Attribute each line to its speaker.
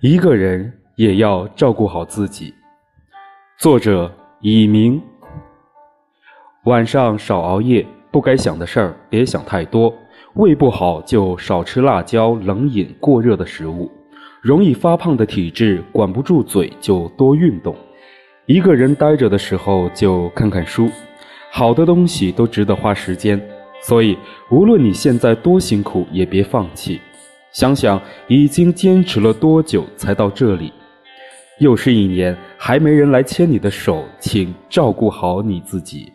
Speaker 1: 一个人也要照顾好自己。作者：以明。晚上少熬夜，不该想的事儿别想太多。胃不好就少吃辣椒、冷饮、过热的食物。容易发胖的体质，管不住嘴就多运动。一个人呆着的时候就看看书。好的东西都值得花时间，所以无论你现在多辛苦，也别放弃。想想已经坚持了多久才到这里，又是一年，还没人来牵你的手，请照顾好你自己。